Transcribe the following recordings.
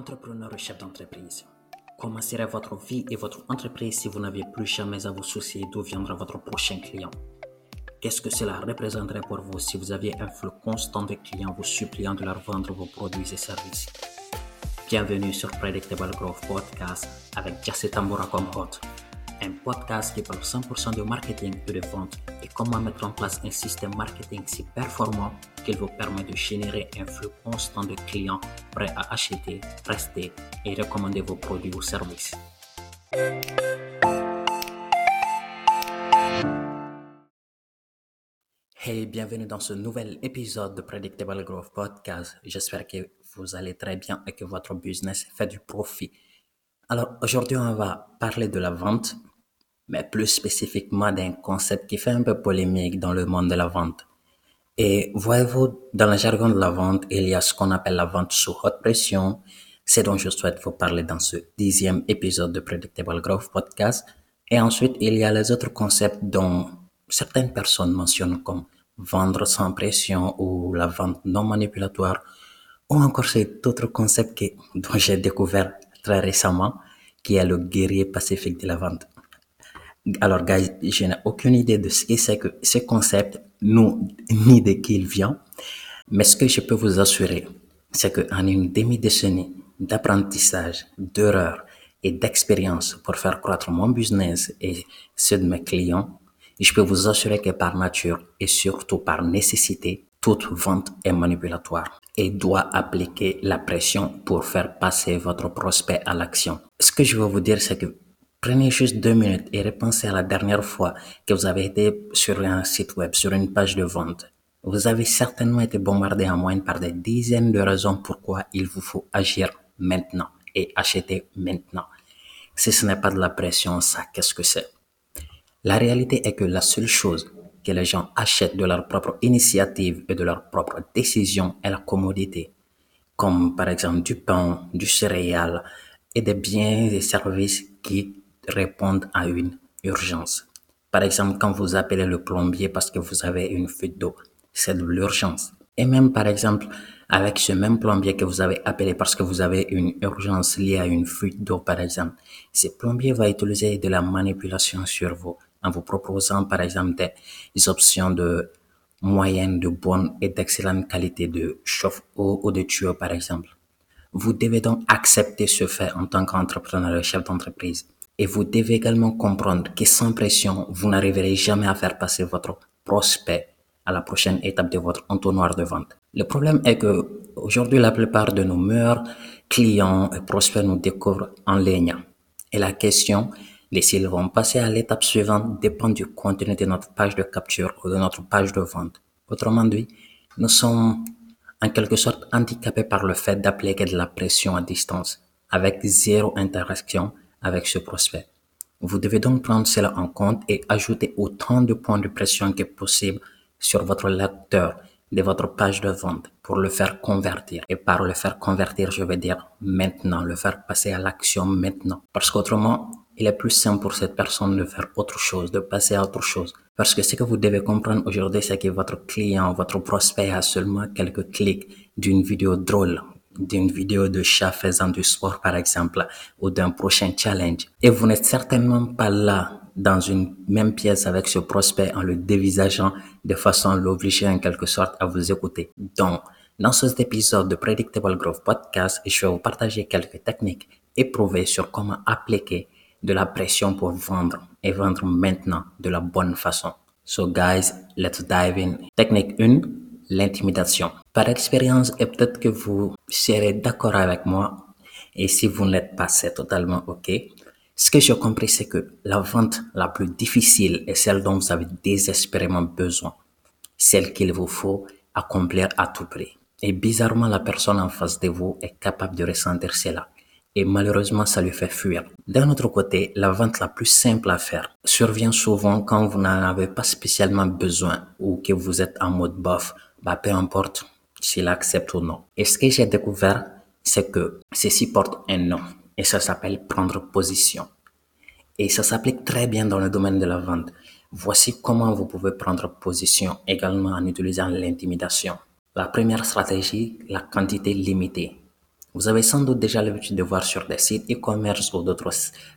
Entrepreneur ou chef d'entreprise, comment serait votre vie et votre entreprise si vous n'aviez plus jamais à vous soucier d'où viendra votre prochain client. Qu'est-ce que cela représenterait pour vous si vous aviez un flux constant de clients vous suppliant de leur vendre vos produits et services? Bienvenue sur Predictable Growth Podcast avec Jesse Tambora comme hôte. Un podcast qui parle 100% de marketing et de vente et comment mettre en place un système marketing si performant vous permet de générer un flux constant de clients prêts à acheter, rester et recommander vos produits ou services. Hey, bienvenue dans ce nouvel épisode de Predictable Growth Podcast. J'espère que vous allez très bien et que votre business fait du profit. Alors aujourd'hui, on va parler de la vente, mais plus spécifiquement d'un concept qui fait un peu polémique dans le monde de la vente. Et voyez-vous, dans le jargon de la vente, il y a ce qu'on appelle la vente sous haute pression. C'est dont je souhaite vous parler dans ce dixième épisode de Predictable Growth Podcast. Et ensuite, il y a les autres concepts dont certaines personnes mentionnent comme vendre sans pression ou la vente non manipulatoire ou encore cet autre concept que, dont j'ai découvert très récemment qui est le guerrier pacifique de la vente. Alors, guys, je n'ai aucune idée de ce que c'est que ce concept, ni de qui il vient. Mais ce que je peux vous assurer, c'est qu'en une demi-décennie d'apprentissage, d'erreurs et d'expérience pour faire croître mon business et ceux de mes clients, je peux vous assurer que par nature et surtout par nécessité, toute vente est manipulatoire et doit appliquer la pression pour faire passer votre prospect à l'action. Ce que je veux vous dire, c'est que Prenez juste deux minutes et repensez à la dernière fois que vous avez été sur un site web, sur une page de vente. Vous avez certainement été bombardé en moyenne par des dizaines de raisons pourquoi il vous faut agir maintenant et acheter maintenant. Si ce n'est pas de la pression, ça, qu'est-ce que c'est? La réalité est que la seule chose que les gens achètent de leur propre initiative et de leur propre décision est la commodité, comme par exemple du pain, du céréal et des biens et services qui répondent à une urgence. Par exemple, quand vous appelez le plombier parce que vous avez une fuite d'eau, c'est de l'urgence. Et même par exemple, avec ce même plombier que vous avez appelé parce que vous avez une urgence liée à une fuite d'eau, par exemple, ce plombier va utiliser de la manipulation sur vous en vous proposant, par exemple, des options de moyenne, de bonne et d'excellente qualité de chauffe-eau ou de tuyau, par exemple. Vous devez donc accepter ce fait en tant qu'entrepreneur et chef d'entreprise. Et vous devez également comprendre que sans pression, vous n'arriverez jamais à faire passer votre prospect à la prochaine étape de votre entonnoir de vente. Le problème est que aujourd'hui, la plupart de nos meilleurs clients et prospects nous découvrent en ligne. Et la question de s'ils vont passer à l'étape suivante dépend du contenu de notre page de capture ou de notre page de vente. Autrement dit, nous sommes en quelque sorte handicapés par le fait d'appliquer de la pression à distance avec zéro interaction avec ce prospect. Vous devez donc prendre cela en compte et ajouter autant de points de pression que possible sur votre lecteur de votre page de vente pour le faire convertir. Et par le faire convertir, je vais dire maintenant, le faire passer à l'action maintenant. Parce qu'autrement, il est plus simple pour cette personne de faire autre chose, de passer à autre chose. Parce que ce que vous devez comprendre aujourd'hui, c'est que votre client, votre prospect a seulement quelques clics d'une vidéo drôle d'une vidéo de chat faisant du sport, par exemple, ou d'un prochain challenge. Et vous n'êtes certainement pas là dans une même pièce avec ce prospect en le dévisageant de façon à l'obliger en quelque sorte à vous écouter. Donc, dans cet épisode de Predictable Growth Podcast, je vais vous partager quelques techniques éprouvées sur comment appliquer de la pression pour vendre et vendre maintenant de la bonne façon. So guys, let's dive in. Technique 1, l'intimidation. Par expérience, et peut-être que vous serez d'accord avec moi, et si vous n'êtes pas, c'est totalement OK. Ce que j'ai compris, c'est que la vente la plus difficile est celle dont vous avez désespérément besoin, celle qu'il vous faut accomplir à tout prix. Et bizarrement, la personne en face de vous est capable de ressentir cela. Et malheureusement, ça lui fait fuir. D'un autre côté, la vente la plus simple à faire survient souvent quand vous n'en avez pas spécialement besoin ou que vous êtes en mode bof bah, peu importe s'il accepte ou non. Et ce que j'ai découvert, c'est que ceci porte un nom et ça s'appelle prendre position. Et ça s'applique très bien dans le domaine de la vente. Voici comment vous pouvez prendre position également en utilisant l'intimidation. La première stratégie, la quantité limitée. Vous avez sans doute déjà l'habitude de voir sur des sites e-commerce ou d'autres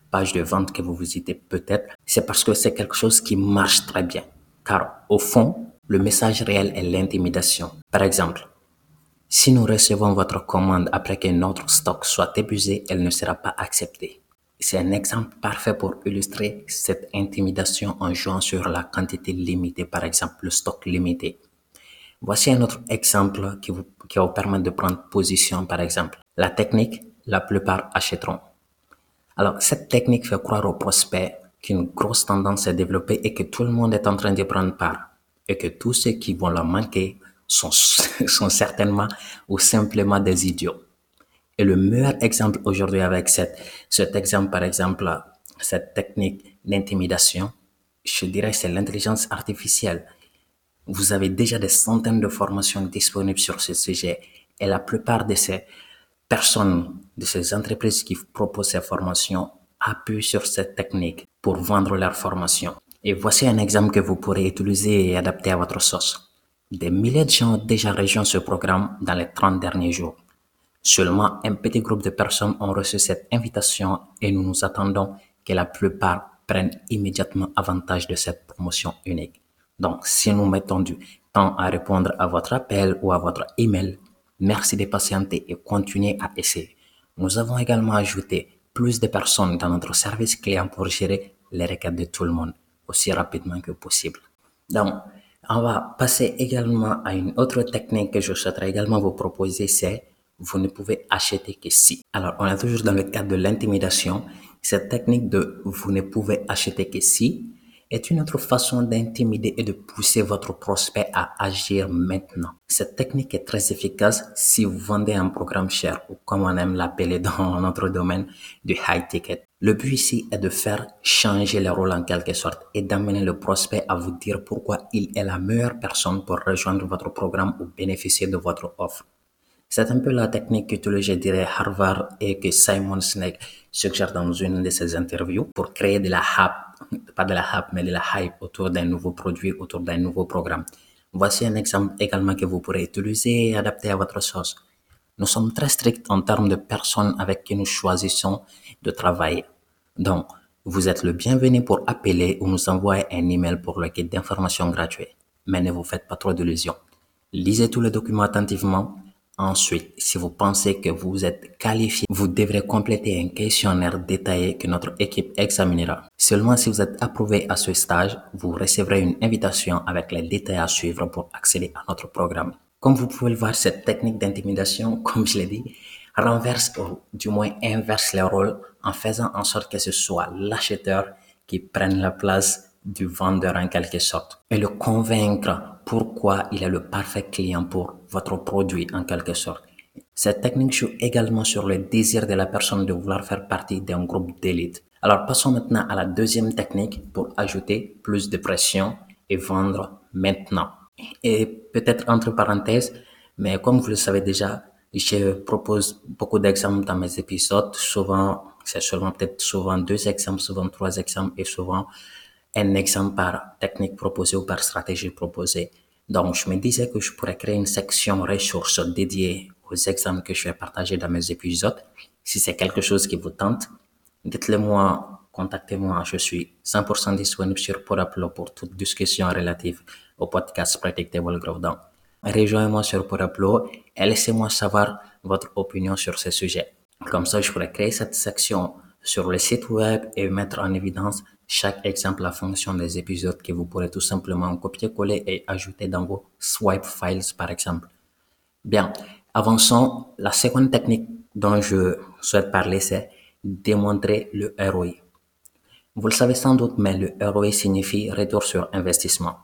pages de vente que vous visitez peut-être. C'est parce que c'est quelque chose qui marche très bien. Car au fond, le message réel est l'intimidation. Par exemple, si nous recevons votre commande après que notre stock soit épuisé, elle ne sera pas acceptée. C'est un exemple parfait pour illustrer cette intimidation en jouant sur la quantité limitée, par exemple le stock limité. Voici un autre exemple qui, vous, vous permettre de prendre position, par exemple. La technique, la plupart achèteront. Alors, cette technique fait croire aux prospects qu'une grosse tendance est développée et que tout le monde est en train d'y prendre part et que tous ceux qui vont la manquer sont, sont certainement ou simplement des idiots. Et le meilleur exemple aujourd'hui avec cette, cet exemple, par exemple, cette technique d'intimidation, je dirais c'est l'intelligence artificielle. Vous avez déjà des centaines de formations disponibles sur ce sujet et la plupart de ces personnes, de ces entreprises qui proposent ces formations appuient sur cette technique pour vendre leurs formations. Et voici un exemple que vous pourrez utiliser et adapter à votre sauce. Des milliers de gens ont déjà rejoint ce programme dans les 30 derniers jours. Seulement un petit groupe de personnes ont reçu cette invitation et nous nous attendons que la plupart prennent immédiatement avantage de cette promotion unique. Donc, si nous mettons du temps à répondre à votre appel ou à votre email, merci de patienter et continuez à essayer. Nous avons également ajouté plus de personnes dans notre service client pour gérer les requêtes de tout le monde rapidement que possible. Donc, on va passer également à une autre technique que je souhaiterais également vous proposer, c'est vous ne pouvez acheter que si. Alors, on est toujours dans le cadre de l'intimidation. Cette technique de vous ne pouvez acheter que si est une autre façon d'intimider et de pousser votre prospect à agir maintenant. Cette technique est très efficace si vous vendez un programme cher ou comme on aime l'appeler dans notre domaine du high ticket. Le but ici est de faire changer le rôle en quelque sorte et d'amener le prospect à vous dire pourquoi il est la meilleure personne pour rejoindre votre programme ou bénéficier de votre offre. C'est un peu la technique qu'utilise, je dirais, Harvard et que Simon Sinek suggère dans une de ses interviews pour créer de la hype, pas de la hype, mais de la hype autour d'un nouveau produit, autour d'un nouveau programme. Voici un exemple également que vous pourrez utiliser et adapter à votre sauce. Nous sommes très stricts en termes de personnes avec qui nous choisissons de travailler. Donc, vous êtes le bienvenu pour appeler ou nous envoyer un email pour le kit d'information gratuit. Mais ne vous faites pas trop d'illusions. Lisez tous les documents attentivement Ensuite, si vous pensez que vous êtes qualifié, vous devrez compléter un questionnaire détaillé que notre équipe examinera. Seulement si vous êtes approuvé à ce stage, vous recevrez une invitation avec les détails à suivre pour accéder à notre programme. Comme vous pouvez le voir, cette technique d'intimidation, comme je l'ai dit, renverse ou du moins inverse les rôles en faisant en sorte que ce soit l'acheteur qui prenne la place du vendeur en quelque sorte et le convaincre pourquoi il est le parfait client pour votre produit en quelque sorte. Cette technique joue également sur le désir de la personne de vouloir faire partie d'un groupe d'élite. Alors passons maintenant à la deuxième technique pour ajouter plus de pression et vendre maintenant. Et peut-être entre parenthèses, mais comme vous le savez déjà, je propose beaucoup d'exemples dans mes épisodes. Souvent, c'est seulement peut-être souvent deux exemples, souvent trois exemples et souvent un exemple par technique proposée ou par stratégie proposée. Donc, je me disais que je pourrais créer une section ressources dédiée aux exemples que je vais partager dans mes épisodes. Si c'est quelque chose qui vous tente, dites-le moi, contactez-moi. Je suis 100% disponible sur Poraplo pour toute discussion relative au podcast Predictable Growth. Donc, rejoignez-moi sur Poraplo et laissez-moi savoir votre opinion sur ce sujet. Comme ça, je pourrais créer cette section sur le site web et mettre en évidence chaque exemple, la fonction des épisodes que vous pourrez tout simplement copier-coller et ajouter dans vos swipe files, par exemple. Bien, avançons. La seconde technique dont je souhaite parler, c'est démontrer le ROI. Vous le savez sans doute, mais le ROI signifie retour sur investissement.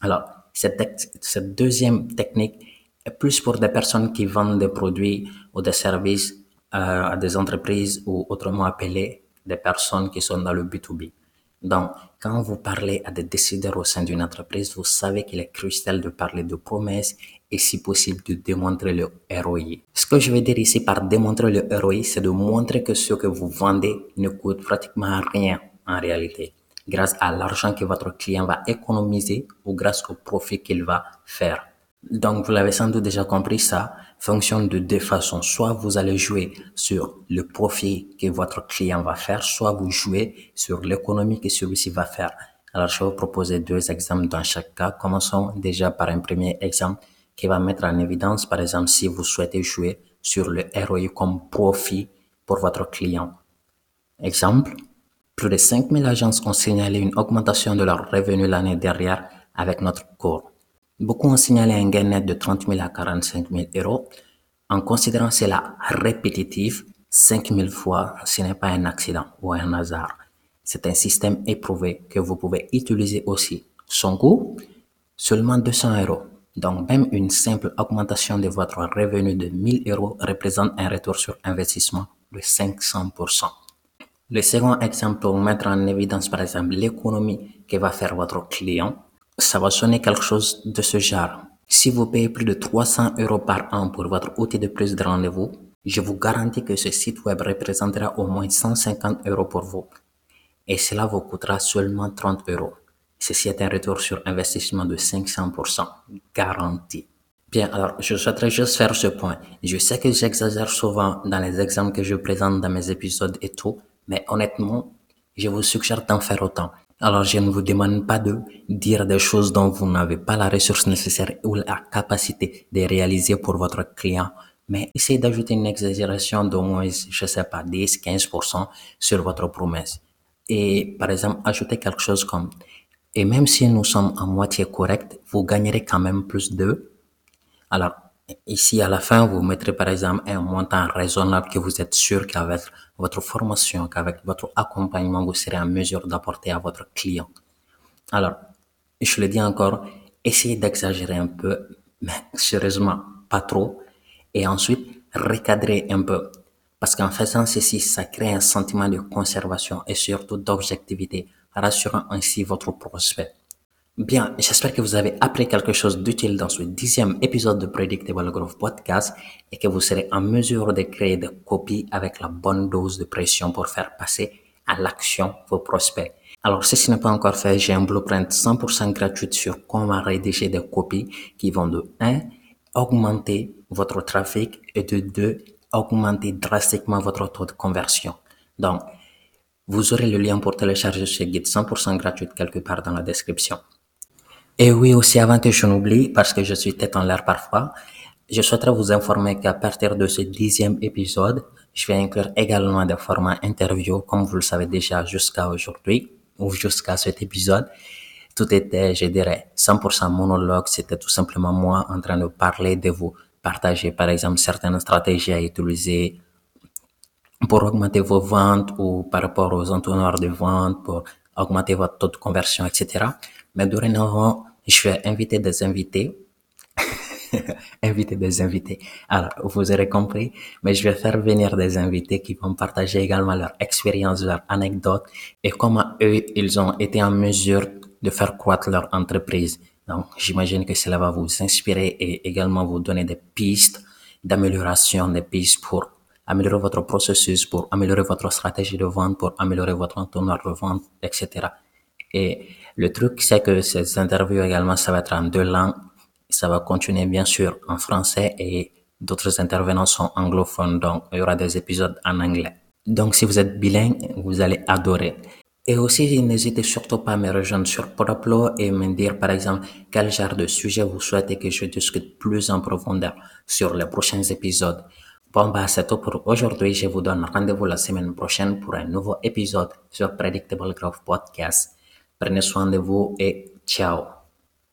Alors, cette, cette deuxième technique est plus pour des personnes qui vendent des produits ou des services euh, à des entreprises ou autrement appelées des personnes qui sont dans le B2B. Donc, quand vous parlez à des décideurs au sein d'une entreprise, vous savez qu'il est crucial de parler de promesses et si possible de démontrer le ROI. Ce que je veux dire ici par démontrer le ROI, c'est de montrer que ce que vous vendez ne coûte pratiquement rien en réalité, grâce à l'argent que votre client va économiser ou grâce au profit qu'il va faire. Donc, vous l'avez sans doute déjà compris ça, fonctionne de deux façons. Soit vous allez jouer sur le profit que votre client va faire, soit vous jouez sur l'économie que celui-ci va faire. Alors, je vais vous proposer deux exemples dans chaque cas. Commençons déjà par un premier exemple qui va mettre en évidence, par exemple, si vous souhaitez jouer sur le ROI comme profit pour votre client. Exemple, plus de 5000 agences ont signalé une augmentation de leurs revenus l'année dernière avec notre cours. Beaucoup ont signalé un gain net de 30 000 à 45 000 euros. En considérant cela répétitif, 5 000 fois, ce n'est pas un accident ou un hasard. C'est un système éprouvé que vous pouvez utiliser aussi. Son coût, seulement 200 euros. Donc même une simple augmentation de votre revenu de 1000 euros représente un retour sur investissement de 500%. Le second exemple pour mettre en évidence par exemple l'économie que va faire votre client, ça va sonner quelque chose de ce genre. Si vous payez plus de 300 euros par an pour votre outil de plus de rendez-vous, je vous garantis que ce site web représentera au moins 150 euros pour vous et cela vous coûtera seulement 30 euros. Ceci est un retour sur investissement de 500%, garanti. Bien, alors je souhaiterais juste faire ce point. Je sais que j'exagère souvent dans les exemples que je présente dans mes épisodes et tout, mais honnêtement, je vous suggère d'en faire autant. Alors je ne vous demande pas de dire des choses dont vous n'avez pas la ressource nécessaire ou la capacité de réaliser pour votre client, mais essayez d'ajouter une exagération d'au moins, je sais pas, 10, 15% sur votre promesse et par exemple ajouter quelque chose comme et même si nous sommes à moitié correct, vous gagnerez quand même plus de. Alors ici à la fin, vous mettrez par exemple un montant raisonnable que vous êtes sûr qu'avec votre formation, qu'avec votre accompagnement, vous serez en mesure d'apporter à votre client. Alors, je le dis encore, essayez d'exagérer un peu, mais sérieusement, pas trop. Et ensuite, recadrer un peu. Parce qu'en faisant ceci, ça crée un sentiment de conservation et surtout d'objectivité, rassurant ainsi votre prospect. Bien, j'espère que vous avez appris quelque chose d'utile dans ce dixième épisode de Predictable Growth Podcast et que vous serez en mesure de créer des copies avec la bonne dose de pression pour faire passer à l'action vos prospects. Alors, si ce n'est pas encore fait, j'ai un blueprint 100% gratuit sur comment rédiger des copies qui vont de 1, augmenter votre trafic et de 2, augmenter drastiquement votre taux de conversion. Donc, vous aurez le lien pour télécharger ce guide 100% gratuit quelque part dans la description. Et oui, aussi avant que je n'oublie, parce que je suis tête en l'air parfois, je souhaiterais vous informer qu'à partir de ce dixième épisode, je vais inclure également des formats interviews, comme vous le savez déjà jusqu'à aujourd'hui, ou jusqu'à cet épisode. Tout était, je dirais, 100% monologue. C'était tout simplement moi en train de parler de vous partager par exemple certaines stratégies à utiliser pour augmenter vos ventes ou par rapport aux entonnoirs de vente, pour augmenter votre taux de conversion, etc. Mais dorénavant, je vais inviter des invités. inviter des invités. Alors, vous aurez compris, mais je vais faire venir des invités qui vont partager également leur expérience, leurs anecdotes et comment eux, ils ont été en mesure de faire croître leur entreprise donc, j'imagine que cela va vous inspirer et également vous donner des pistes d'amélioration, des pistes pour améliorer votre processus, pour améliorer votre stratégie de vente, pour améliorer votre entonnoir de vente, etc. Et le truc, c'est que ces interviews également, ça va être en deux langues. Ça va continuer, bien sûr, en français et d'autres intervenants sont anglophones, donc il y aura des épisodes en anglais. Donc, si vous êtes bilingue, vous allez adorer. Et aussi, n'hésitez surtout pas à me rejoindre sur Proplo et me dire, par exemple, quel genre de sujet vous souhaitez que je discute plus en profondeur sur les prochains épisodes. Bon, bah, c'est tout pour aujourd'hui. Je vous donne rendez-vous la semaine prochaine pour un nouveau épisode sur Predictable Growth Podcast. Prenez soin de vous et ciao.